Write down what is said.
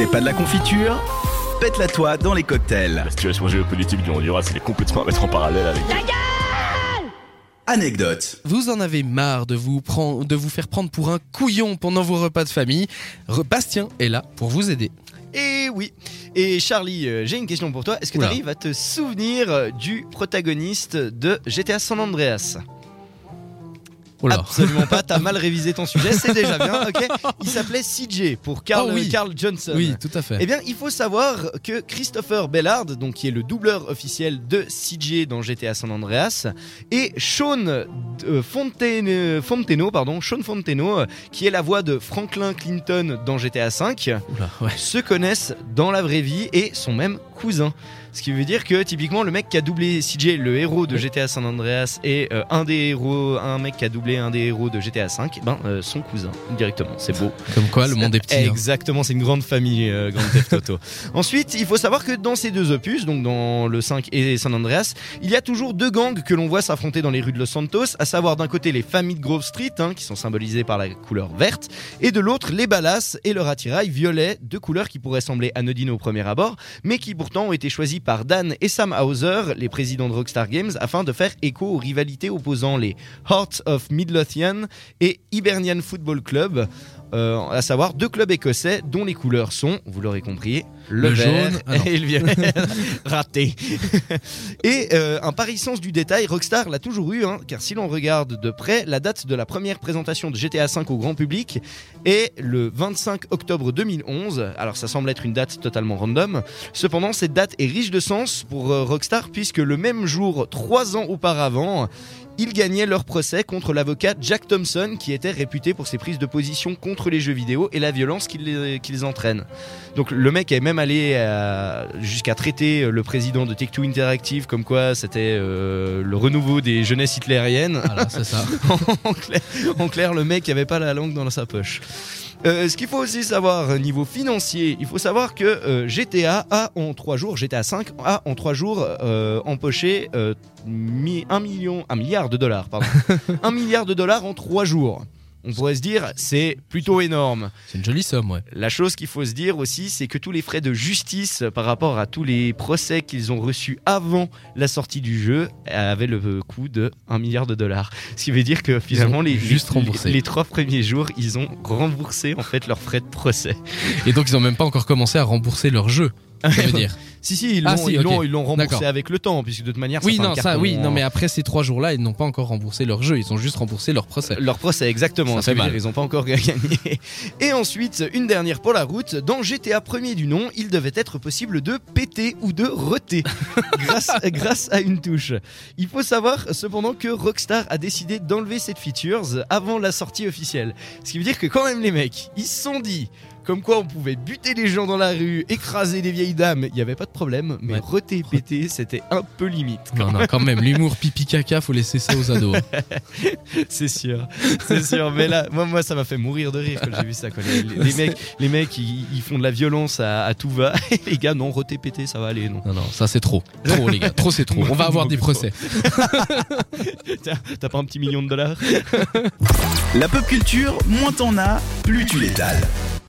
C'est pas de la confiture Pète-la toi dans les cocktails. La situation géopolitique du Honduras, elle est complètement à mettre en parallèle avec. Anecdote. Vous en avez marre de vous, prendre, de vous faire prendre pour un couillon pendant vos repas de famille. Re- Bastien est là pour vous aider. Et oui. Et Charlie, euh, j'ai une question pour toi. Est-ce que tu arrives à te souvenir euh, du protagoniste de GTA San Andreas? Là. Absolument pas, t'as mal révisé ton sujet, c'est déjà bien, ok Il s'appelait CJ pour Carl, Oh oui. Carl Johnson. Oui, tout à fait. Eh bien, il faut savoir que Christopher Bellard, donc qui est le doubleur officiel de CJ dans GTA San Andreas, et Sean euh, Fonteno, pardon, Sean Fonteno, euh, qui est la voix de Franklin Clinton dans GTA V, Oula, ouais. se connaissent dans la vraie vie et sont même cousins. Ce qui veut dire que typiquement le mec qui a doublé CJ, le héros de GTA San Andreas, et euh, un des héros, un mec qui a doublé un des héros de GTA V, ben euh, sont cousins directement. C'est beau. Comme quoi, le monde est petit. hein. Exactement, c'est une grande famille, euh, Grand Theft Auto. Ensuite, il faut savoir que dans ces deux opus, donc dans le 5 et San Andreas, il y a toujours deux gangs que l'on voit s'affronter dans les rues de Los Santos, à savoir d'un côté les familles de Grove Street, hein, qui sont symbolisées par la couleur verte, et de l'autre les Ballas et leur attirail violet, deux couleurs qui pourraient sembler anodines au premier abord, mais qui pourtant ont été choisies par Dan et Sam Hauser, les présidents de Rockstar Games, afin de faire écho aux rivalités opposant les Hearts of Midlothian et Hibernian Football Club, euh, à savoir deux clubs écossais dont les couleurs sont, vous l'aurez compris, le, Le vert jaune, ah et le violet. Raté. et euh, un pari sens du détail, Rockstar l'a toujours eu, hein, car si l'on regarde de près, la date de la première présentation de GTA V au grand public est le 25 octobre 2011. Alors ça semble être une date totalement random. Cependant, cette date est riche de sens pour euh, Rockstar puisque le même jour, trois ans auparavant, ils gagnaient leur procès contre l'avocat Jack Thompson qui était réputé pour ses prises de position contre les jeux vidéo et la violence qu'ils les- qu'ils entraînent. Donc le mec est même allé euh, jusqu'à traiter euh, le président de Take-Two Interactive comme quoi c'était euh, le renouveau des jeunesses hitlériennes. Voilà, c'est ça. en, clair, en clair, le mec avait pas la langue dans sa poche. Euh, ce qu'il faut aussi savoir euh, niveau financier, il faut savoir que euh, GTA a en 3 jours, GTA 5 a en 3 jours euh, empoché euh, mi- 1 million, 1 milliard de dollars, pardon. 1 milliard de dollars en 3 jours. On pourrait se dire, c'est plutôt énorme. C'est une jolie somme, ouais. La chose qu'il faut se dire aussi, c'est que tous les frais de justice par rapport à tous les procès qu'ils ont reçus avant la sortie du jeu avaient le coût de 1 milliard de dollars. Ce qui veut dire que finalement, les, juste les- trois premiers jours, ils ont remboursé en fait leurs frais de procès. Et donc, ils ont même pas encore commencé à rembourser leur jeu. Ça veut dire. Si, si, ils l'ont Ah, si, ils ok. l'ont- ils l'ont remboursé D'accord. avec le temps, puisque de toute manière, Oui, ça fait un non, ça, oui, non, mais après ces trois jours-là, ils n'ont pas encore remboursé leur jeu. Ils ont juste remboursé leur procès. Leur procès, exactement. Ça Ça fait veut dire, mal. Ils n'ont pas encore gagné. Et ensuite, une dernière pour la route. Dans GTA premier du nom, il devait être possible de péter ou de reter grâce, grâce à une touche. Il faut savoir cependant que Rockstar a décidé d'enlever cette features avant la sortie officielle. Ce qui veut dire que quand même les mecs, ils se sont dit comme quoi on pouvait buter les gens dans la rue, écraser les vieilles dames, il n'y avait pas de problème, mais Ouais. reter, péter, c'était un peu limite. Non, non, quand même, l'humour pipi caca, faut laisser ça aux ados. C'est sûr, c'est sûr. Mais là, moi, moi ça m'a fait mourir de rire quand j'ai vu ça. quoi. Les, les- les mecs, les mecs ils, ils font de la violence à, à tout va. Et les gars, non, reté, pété, ça va aller. Non. Non, non, ça c'est trop. Trop, les gars. Trop, c'est trop. On va avoir des procès. Tiens, T'as pas un petit million de dollars? La pop culture, moins t'en as, plus tu l'étales.